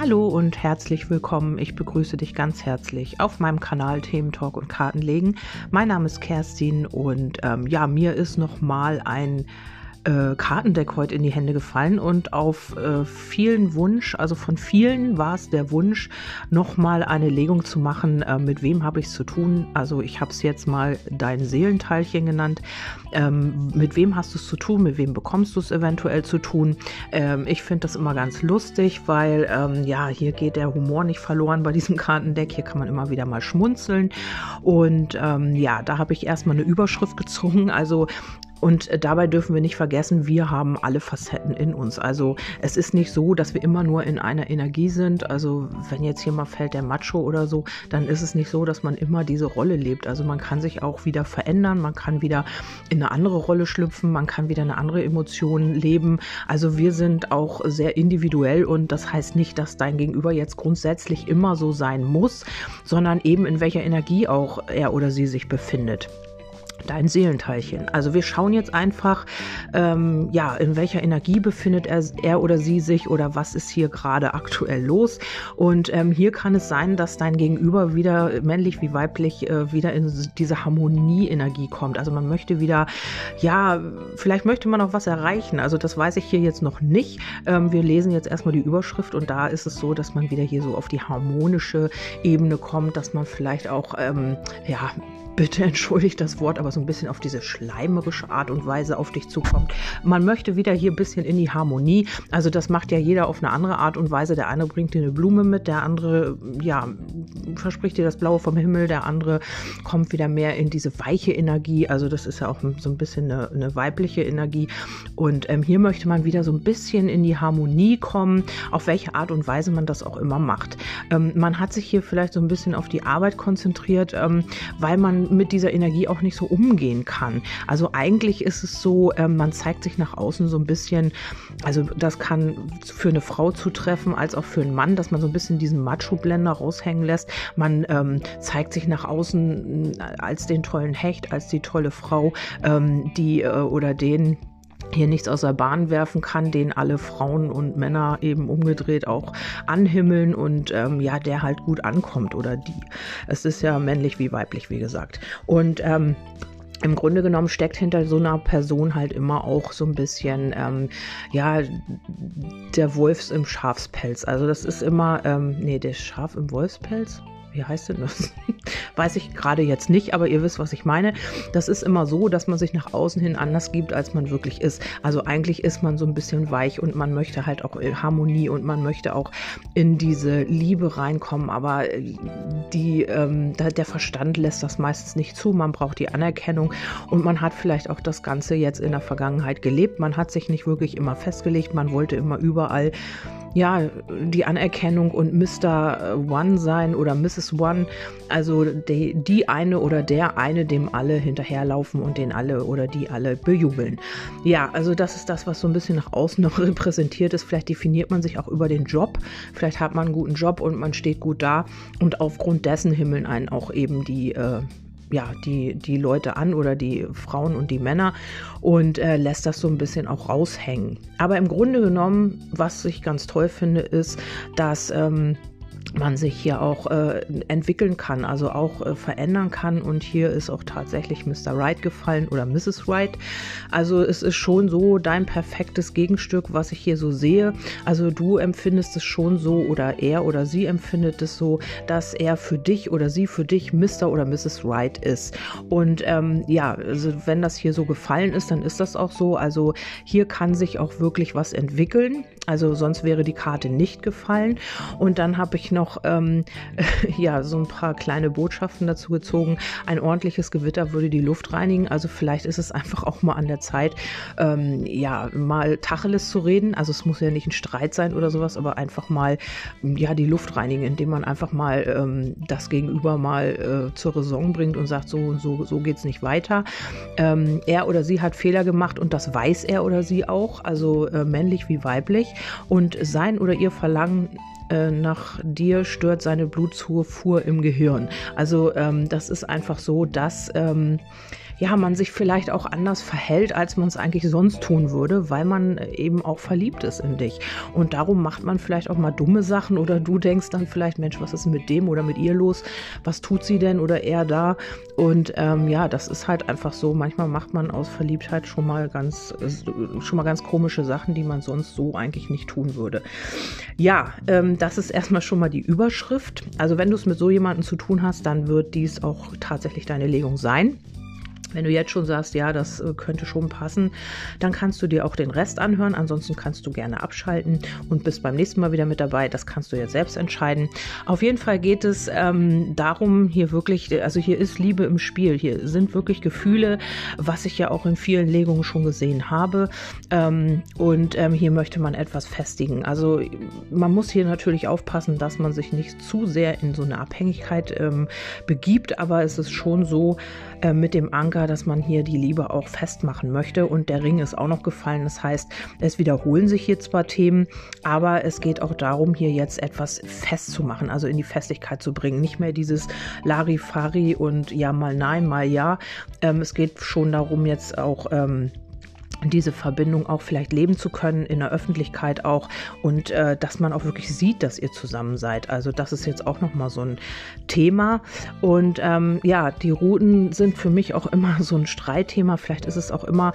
Hallo und herzlich willkommen. Ich begrüße dich ganz herzlich auf meinem Kanal Themen Talk und Kartenlegen. Mein Name ist Kerstin und ähm, ja, mir ist noch mal ein äh, Kartendeck heute in die Hände gefallen und auf äh, vielen Wunsch, also von vielen war es der Wunsch, nochmal eine Legung zu machen, äh, mit wem habe ich es zu tun. Also ich habe es jetzt mal dein Seelenteilchen genannt. Ähm, mit wem hast du es zu tun, mit wem bekommst du es eventuell zu tun. Ähm, ich finde das immer ganz lustig, weil ähm, ja, hier geht der Humor nicht verloren bei diesem Kartendeck. Hier kann man immer wieder mal schmunzeln. Und ähm, ja, da habe ich erstmal eine Überschrift gezogen. Also und äh, dabei dürfen wir nicht vergessen, wir haben alle Facetten in uns. Also es ist nicht so, dass wir immer nur in einer Energie sind. Also wenn jetzt mal fällt der Macho oder so, dann ist es nicht so, dass man immer diese Rolle lebt. Also man kann sich auch wieder verändern, man kann wieder in eine andere Rolle schlüpfen, man kann wieder eine andere Emotion leben. Also wir sind auch sehr individuell und das heißt nicht, dass dein Gegenüber jetzt grundsätzlich immer so sein muss, sondern eben in welcher Energie auch er oder sie sich befindet dein Seelenteilchen. Also wir schauen jetzt einfach, ähm, ja, in welcher Energie befindet er, er oder sie sich oder was ist hier gerade aktuell los. Und ähm, hier kann es sein, dass dein Gegenüber wieder männlich wie weiblich äh, wieder in diese Harmonie-Energie kommt. Also man möchte wieder, ja, vielleicht möchte man auch was erreichen. Also das weiß ich hier jetzt noch nicht. Ähm, wir lesen jetzt erstmal die Überschrift und da ist es so, dass man wieder hier so auf die harmonische Ebene kommt, dass man vielleicht auch, ähm, ja, bitte entschuldigt das Wort, aber so ein bisschen auf diese schleimerische Art und Weise auf dich zukommt. Man möchte wieder hier ein bisschen in die Harmonie. Also das macht ja jeder auf eine andere Art und Weise. Der eine bringt dir eine Blume mit, der andere, ja, verspricht dir das Blaue vom Himmel, der andere kommt wieder mehr in diese weiche Energie. Also das ist ja auch so ein bisschen eine, eine weibliche Energie. Und ähm, hier möchte man wieder so ein bisschen in die Harmonie kommen, auf welche Art und Weise man das auch immer macht. Ähm, man hat sich hier vielleicht so ein bisschen auf die Arbeit konzentriert, ähm, weil man mit dieser Energie auch nicht so umgehen kann. Also eigentlich ist es so, äh, man zeigt sich nach außen so ein bisschen, also das kann für eine Frau zutreffen als auch für einen Mann, dass man so ein bisschen diesen Macho-Blender raushängen lässt. Man ähm, zeigt sich nach außen äh, als den tollen Hecht, als die tolle Frau, ähm, die äh, oder den, hier nichts aus der Bahn werfen kann, den alle Frauen und Männer eben umgedreht auch anhimmeln und ähm, ja, der halt gut ankommt oder die. Es ist ja männlich wie weiblich, wie gesagt. Und ähm, im Grunde genommen steckt hinter so einer Person halt immer auch so ein bisschen, ähm, ja, der Wolfs im Schafspelz. Also das ist immer, ähm, nee, der Schaf im Wolfspelz? Wie heißt denn das? Weiß ich gerade jetzt nicht, aber ihr wisst, was ich meine. Das ist immer so, dass man sich nach außen hin anders gibt, als man wirklich ist. Also eigentlich ist man so ein bisschen weich und man möchte halt auch Harmonie und man möchte auch in diese Liebe reinkommen, aber die, ähm, der Verstand lässt das meistens nicht zu. Man braucht die Anerkennung und man hat vielleicht auch das Ganze jetzt in der Vergangenheit gelebt. Man hat sich nicht wirklich immer festgelegt, man wollte immer überall ja, die Anerkennung und Mr. One sein oder Mrs. One, also die, die eine oder der eine, dem alle hinterherlaufen und den alle oder die alle bejubeln. Ja, also das ist das, was so ein bisschen nach außen noch repräsentiert ist. Vielleicht definiert man sich auch über den Job, vielleicht hat man einen guten Job und man steht gut da und aufgrund dessen himmeln einen auch eben die äh, ja, die, die Leute an oder die Frauen und die Männer und äh, lässt das so ein bisschen auch raushängen. Aber im Grunde genommen, was ich ganz toll finde, ist, dass ähm, man sich hier auch äh, entwickeln kann, also auch äh, verändern kann. Und hier ist auch tatsächlich Mr. Wright gefallen oder Mrs. Wright. Also es ist schon so dein perfektes Gegenstück, was ich hier so sehe. Also du empfindest es schon so oder er oder sie empfindet es so, dass er für dich oder sie für dich Mr. oder Mrs. Wright ist. Und ähm, ja, also wenn das hier so gefallen ist, dann ist das auch so. Also hier kann sich auch wirklich was entwickeln. Also sonst wäre die Karte nicht gefallen. Und dann habe ich noch ähm, ja so ein paar kleine Botschaften dazu gezogen. Ein ordentliches Gewitter würde die Luft reinigen. Also vielleicht ist es einfach auch mal an der Zeit, ähm, ja mal Tacheles zu reden. Also es muss ja nicht ein Streit sein oder sowas, aber einfach mal ja die Luft reinigen, indem man einfach mal ähm, das Gegenüber mal äh, zur Raison bringt und sagt so und so so geht's nicht weiter. Ähm, er oder sie hat Fehler gemacht und das weiß er oder sie auch. Also äh, männlich wie weiblich und sein oder ihr Verlangen äh, nach dir stört seine Blutzufuhr im Gehirn. Also ähm, das ist einfach so, dass ähm, ja, man sich vielleicht auch anders verhält, als man es eigentlich sonst tun würde, weil man eben auch verliebt ist in dich. Und darum macht man vielleicht auch mal dumme Sachen oder du denkst dann vielleicht, Mensch, was ist mit dem oder mit ihr los? Was tut sie denn oder er da? Und ähm, ja, das ist halt einfach so. Manchmal macht man aus Verliebtheit schon mal ganz, schon mal ganz komische Sachen, die man sonst so eigentlich nicht tun würde. Ja, ähm, das ist erstmal schon mal die Überschrift. Also wenn du es mit so jemandem zu tun hast, dann wird dies auch tatsächlich deine Legung sein. Wenn du jetzt schon sagst, ja, das äh, könnte schon passen, dann kannst du dir auch den Rest anhören. Ansonsten kannst du gerne abschalten und bist beim nächsten Mal wieder mit dabei. Das kannst du jetzt selbst entscheiden. Auf jeden Fall geht es ähm, darum, hier wirklich, also hier ist Liebe im Spiel. Hier sind wirklich Gefühle, was ich ja auch in vielen Legungen schon gesehen habe. Ähm, und ähm, hier möchte man etwas festigen. Also man muss hier natürlich aufpassen, dass man sich nicht zu sehr in so eine Abhängigkeit ähm, begibt. Aber es ist schon so äh, mit dem Anker, Anker, dass man hier die Liebe auch festmachen möchte. Und der Ring ist auch noch gefallen. Das heißt, es wiederholen sich hier zwar Themen, aber es geht auch darum, hier jetzt etwas festzumachen, also in die Festigkeit zu bringen. Nicht mehr dieses Larifari und ja, mal nein, mal ja. Ähm, es geht schon darum, jetzt auch. Ähm, diese Verbindung auch vielleicht leben zu können, in der Öffentlichkeit auch und äh, dass man auch wirklich sieht, dass ihr zusammen seid. Also das ist jetzt auch nochmal so ein Thema. Und ähm, ja, die Routen sind für mich auch immer so ein Streitthema. Vielleicht ist es auch immer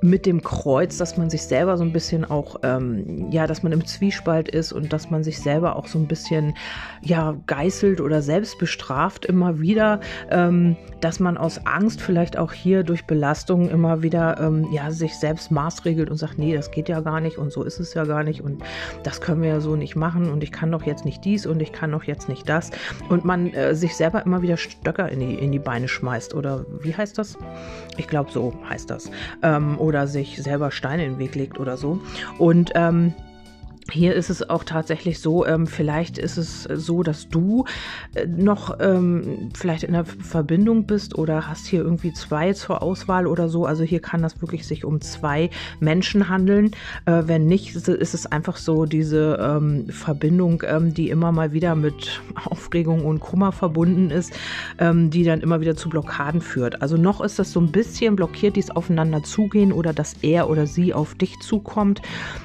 mit dem Kreuz, dass man sich selber so ein bisschen auch, ähm, ja, dass man im Zwiespalt ist und dass man sich selber auch so ein bisschen, ja, geißelt oder selbst bestraft immer wieder, ähm, dass man aus Angst vielleicht auch hier durch Belastung immer wieder, ähm, ja, sich selbst selbst maßregelt und sagt, nee, das geht ja gar nicht und so ist es ja gar nicht und das können wir ja so nicht machen und ich kann doch jetzt nicht dies und ich kann doch jetzt nicht das. Und man äh, sich selber immer wieder Stöcker in die, in die Beine schmeißt oder wie heißt das? Ich glaube, so heißt das. Ähm, oder sich selber Steine in den Weg legt oder so. Und ähm, hier ist es auch tatsächlich so, ähm, vielleicht ist es so, dass du äh, noch ähm, vielleicht in der Verbindung bist oder hast hier irgendwie zwei zur Auswahl oder so. Also hier kann das wirklich sich um zwei Menschen handeln. Äh, wenn nicht, ist es einfach so diese ähm, Verbindung, ähm, die immer mal wieder mit Aufregung und Kummer verbunden ist, ähm, die dann immer wieder zu Blockaden führt. Also noch ist das so ein bisschen blockiert, dies aufeinander zugehen oder dass er oder sie auf dich zukommt,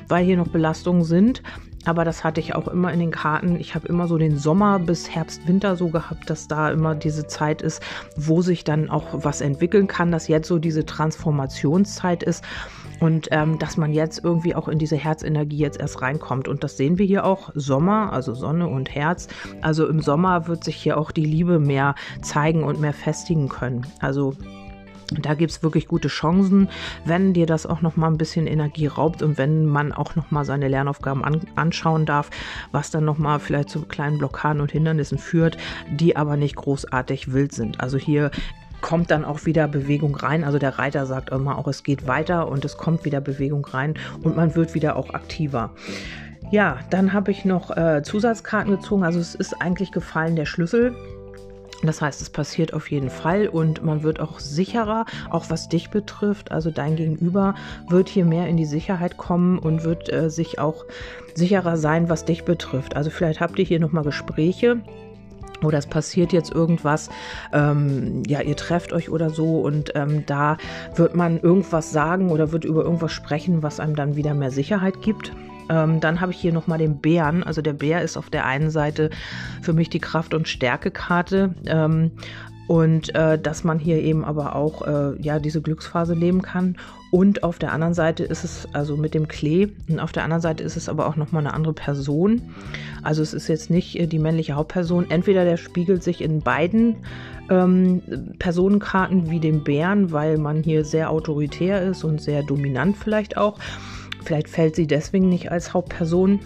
weil hier noch Belastungen sind sind. Aber das hatte ich auch immer in den Karten. Ich habe immer so den Sommer bis Herbst, Winter so gehabt, dass da immer diese Zeit ist, wo sich dann auch was entwickeln kann, dass jetzt so diese Transformationszeit ist und ähm, dass man jetzt irgendwie auch in diese Herzenergie jetzt erst reinkommt. Und das sehen wir hier auch. Sommer, also Sonne und Herz. Also im Sommer wird sich hier auch die Liebe mehr zeigen und mehr festigen können. Also da gibt es wirklich gute Chancen, wenn dir das auch noch mal ein bisschen Energie raubt und wenn man auch noch mal seine Lernaufgaben an, anschauen darf, was dann noch mal vielleicht zu kleinen Blockaden und Hindernissen führt, die aber nicht großartig wild sind. Also hier kommt dann auch wieder Bewegung rein. Also der Reiter sagt immer auch, es geht weiter und es kommt wieder Bewegung rein und man wird wieder auch aktiver. Ja, dann habe ich noch äh, Zusatzkarten gezogen. Also es ist eigentlich gefallen der Schlüssel. Das heißt, es passiert auf jeden Fall und man wird auch sicherer, auch was dich betrifft. Also dein Gegenüber wird hier mehr in die Sicherheit kommen und wird äh, sich auch sicherer sein, was dich betrifft. Also vielleicht habt ihr hier nochmal Gespräche oder es passiert jetzt irgendwas, ähm, ja, ihr trefft euch oder so und ähm, da wird man irgendwas sagen oder wird über irgendwas sprechen, was einem dann wieder mehr Sicherheit gibt. Ähm, dann habe ich hier nochmal den Bären. Also der Bär ist auf der einen Seite für mich die Kraft- und Stärkekarte. Ähm, und äh, dass man hier eben aber auch äh, ja diese Glücksphase leben kann. Und auf der anderen Seite ist es also mit dem Klee und auf der anderen Seite ist es aber auch nochmal eine andere Person. Also es ist jetzt nicht äh, die männliche Hauptperson. Entweder der spiegelt sich in beiden ähm, Personenkarten wie dem Bären, weil man hier sehr autoritär ist und sehr dominant vielleicht auch. Vielleicht fällt sie deswegen nicht als Hauptperson.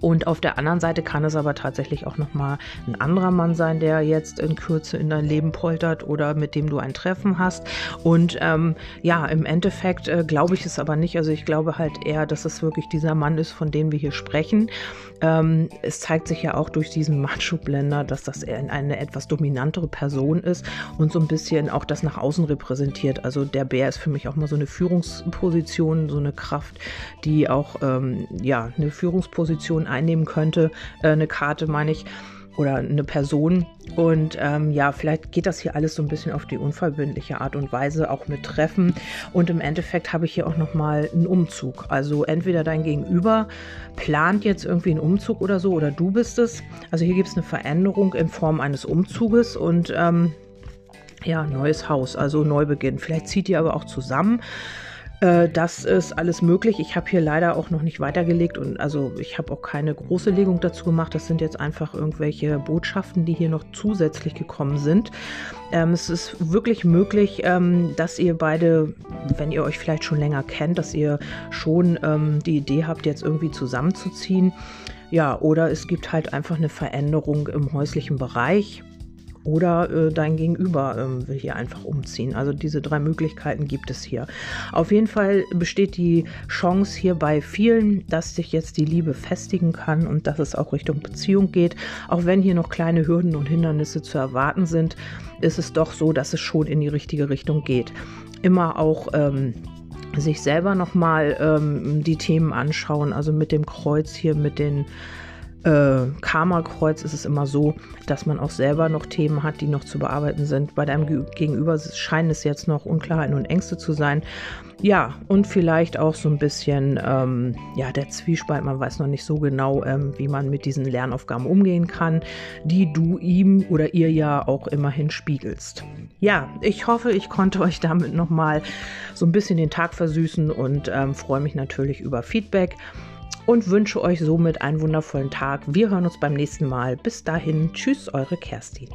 Und auf der anderen Seite kann es aber tatsächlich auch nochmal ein anderer Mann sein, der jetzt in Kürze in dein Leben poltert oder mit dem du ein Treffen hast. Und ähm, ja, im Endeffekt äh, glaube ich es aber nicht. Also ich glaube halt eher, dass es wirklich dieser Mann ist, von dem wir hier sprechen. Ähm, es zeigt sich ja auch durch diesen Macho-Blender, dass das eine etwas dominantere Person ist und so ein bisschen auch das nach außen repräsentiert. Also der Bär ist für mich auch mal so eine Führungsposition, so eine Kraft, die auch ähm, ja eine Führungsposition einnehmen könnte. Äh, eine Karte meine ich. oder eine Person. Und ähm, ja, vielleicht geht das hier alles so ein bisschen auf die unverbindliche Art und Weise, auch mit Treffen. Und im Endeffekt habe ich hier auch nochmal einen Umzug. Also entweder dein Gegenüber plant jetzt irgendwie einen Umzug oder so, oder du bist es. Also hier gibt es eine Veränderung in Form eines Umzuges und ähm, ja, neues Haus, also Neubeginn. Vielleicht zieht ihr aber auch zusammen. Äh, das ist alles möglich. Ich habe hier leider auch noch nicht weitergelegt und also ich habe auch keine große Legung dazu gemacht. Das sind jetzt einfach irgendwelche Botschaften, die hier noch zusätzlich gekommen sind. Ähm, es ist wirklich möglich, ähm, dass ihr beide, wenn ihr euch vielleicht schon länger kennt, dass ihr schon ähm, die Idee habt, jetzt irgendwie zusammenzuziehen. Ja, oder es gibt halt einfach eine Veränderung im häuslichen Bereich oder äh, dein Gegenüber ähm, will hier einfach umziehen. Also diese drei Möglichkeiten gibt es hier. Auf jeden Fall besteht die Chance hier bei vielen, dass sich jetzt die Liebe festigen kann und dass es auch Richtung Beziehung geht. Auch wenn hier noch kleine Hürden und Hindernisse zu erwarten sind, ist es doch so, dass es schon in die richtige Richtung geht. Immer auch ähm, sich selber nochmal ähm, die Themen anschauen, also mit dem Kreuz hier, mit den äh, Karma-Kreuz ist es immer so, dass man auch selber noch Themen hat, die noch zu bearbeiten sind. Bei deinem Gegenüber scheinen es jetzt noch Unklarheiten und Ängste zu sein. Ja, und vielleicht auch so ein bisschen, ähm, ja, der Zwiespalt, man weiß noch nicht so genau, ähm, wie man mit diesen Lernaufgaben umgehen kann, die du ihm oder ihr ja auch immerhin spiegelst. Ja, ich hoffe, ich konnte euch damit nochmal so ein bisschen den Tag versüßen und ähm, freue mich natürlich über Feedback und wünsche euch somit einen wundervollen Tag. Wir hören uns beim nächsten Mal. Bis dahin, tschüss, eure Kerstin.